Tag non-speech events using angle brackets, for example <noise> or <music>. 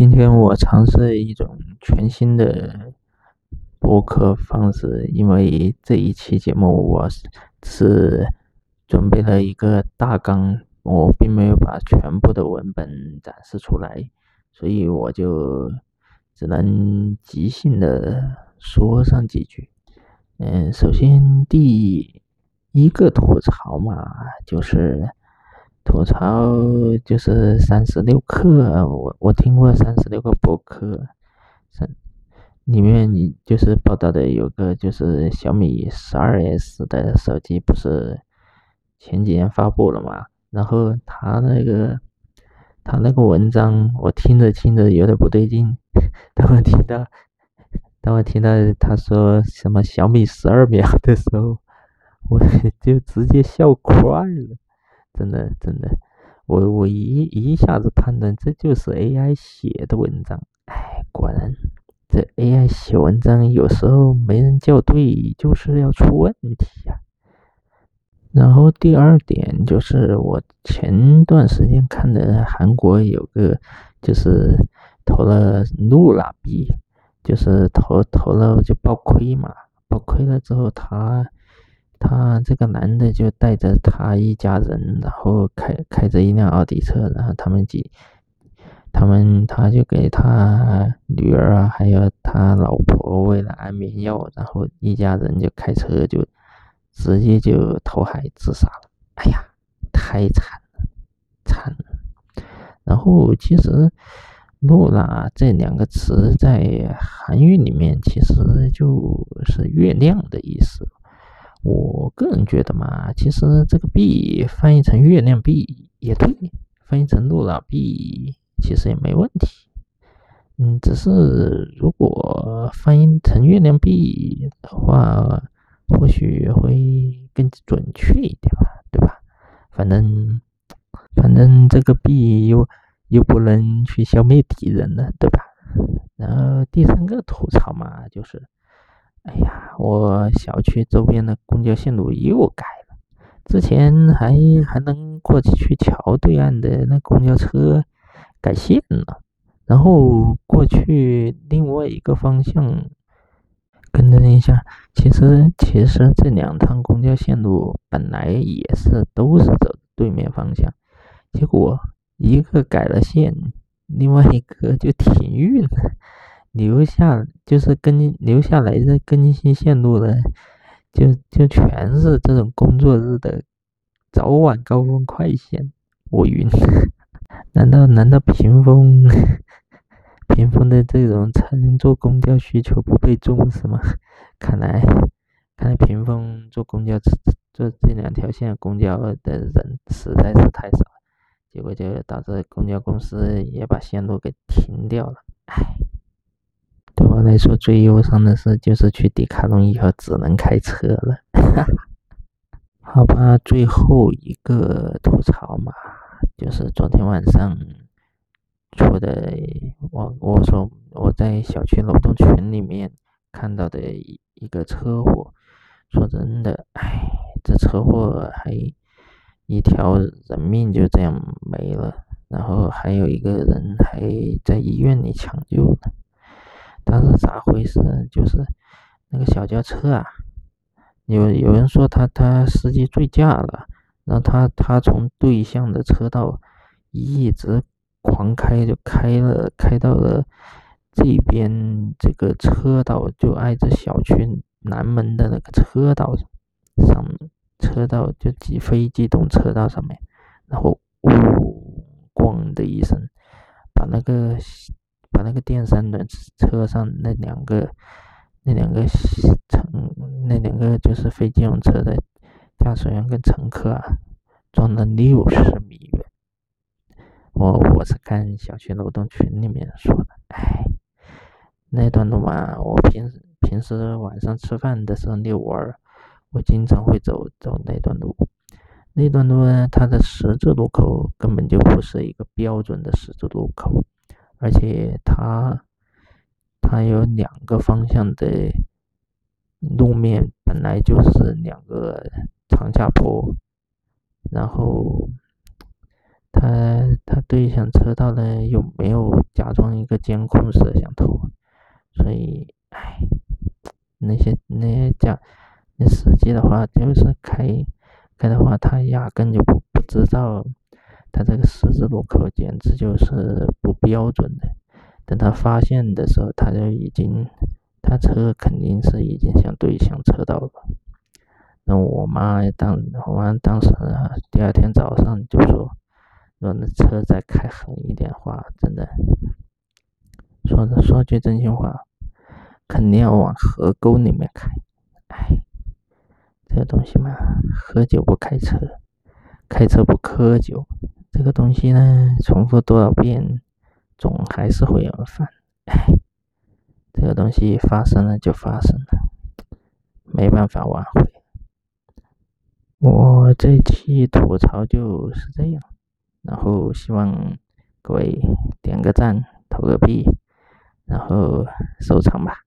今天我尝试一种全新的播客方式，因为这一期节目我是准备了一个大纲，我并没有把全部的文本展示出来，所以我就只能即兴的说上几句。嗯，首先第一个吐槽嘛，就是。吐槽就是三十六课，我我听过三十六个博客，三里面你就是报道的有个就是小米十二 S 的手机不是前几年发布了嘛，然后他那个他那个文章我听着听着有点不对劲，当我听到当我听到他说什么小米十二秒的时候，我 <laughs> 就直接笑快了。真的，真的，我我一一下子判断这就是 AI 写的文章。哎，果然，这 AI 写文章有时候没人校对，就是要出问题呀。然后第二点就是我前段时间看的韩国有个，就是投了露拉币，就是投投了就爆亏嘛，爆亏了之后他。他这个男的就带着他一家人，然后开开着一辆奥迪车，然后他们几，他们他就给他女儿啊，还有他老婆喂了安眠药，然后一家人就开车就直接就投海自杀了。哎呀，太惨了，惨了。然后其实“露娜”这两个词在韩语里面其实就是月亮的意思。我个人觉得嘛，其实这个币翻译成月亮币也对，翻译成露娜币其实也没问题。嗯，只是如果翻译成月亮币的话，或许会更准确一点吧，对吧？反正反正这个币又又不能去消灭敌人了，对吧？然后第三个吐槽嘛，就是。哎呀，我小区周边的公交线路又改了。之前还还能过去去桥对岸的那公交车改线了，然后过去另外一个方向，更正一下，其实其实这两趟公交线路本来也是都是走对面方向，结果一个改了线，另外一个就停运了。留下就是更留下来的更新线路的，就就全是这种工作日的早晚高峰快线，我晕！<laughs> 难道难道屏风 <laughs> 屏风的这种乘坐公交需求不被重视吗？看来看来屏风坐公交坐这两条线公交的人实在是太少，结果就导致公交公司也把线路给停掉了，唉。对我来说最忧伤的事就是去迪卡侬以后只能开车了，<laughs> 好吧，最后一个吐槽嘛，就是昨天晚上出的，我我说我在小区楼栋群里面看到的一一个车祸，说真的，唉，这车祸还一条人命就这样没了，然后还有一个人还在医院里抢救呢。咋回事？就是那个小轿车啊，有有人说他他司机醉驾了，然后他他从对向的车道一直狂开，就开了开到了这边这个车道，就挨着小区南门的那个车道上，车道就机非机动车道上面，然后呜咣的一声，把那个。把那个电三轮车上那两个、那两个乘、那两个就是非机动车的驾驶员跟乘客啊，撞了六十米远。我我是看小区楼栋群里面说的，哎，那段路嘛，我平时平时晚上吃饭的时候遛弯儿，我经常会走走那段路。那段路呢，它的十字路口根本就不是一个标准的十字路口。而且它，它有两个方向的路面，本来就是两个长下坡，然后它他他对向车道呢又没有加装一个监控摄像头，所以，唉，那些那些驾那司机的话就是开开的话，他压根就不不知道，他这个十字路口简直就是不标准的。等他发现的时候，他就已经，他车肯定是已经向对向车道了。那我妈当，我妈当时啊第二天早上就说，说那车再开狠一点话，真的，说说句真心话，肯定要往河沟里面开。哎，这东西嘛，喝酒不开车，开车不喝酒，这个东西呢，重复多少遍。总还是会有人犯，哎，这个东西发生了就发生了，没办法挽回。我这期吐槽就是这样，然后希望各位点个赞，投个币，然后收藏吧。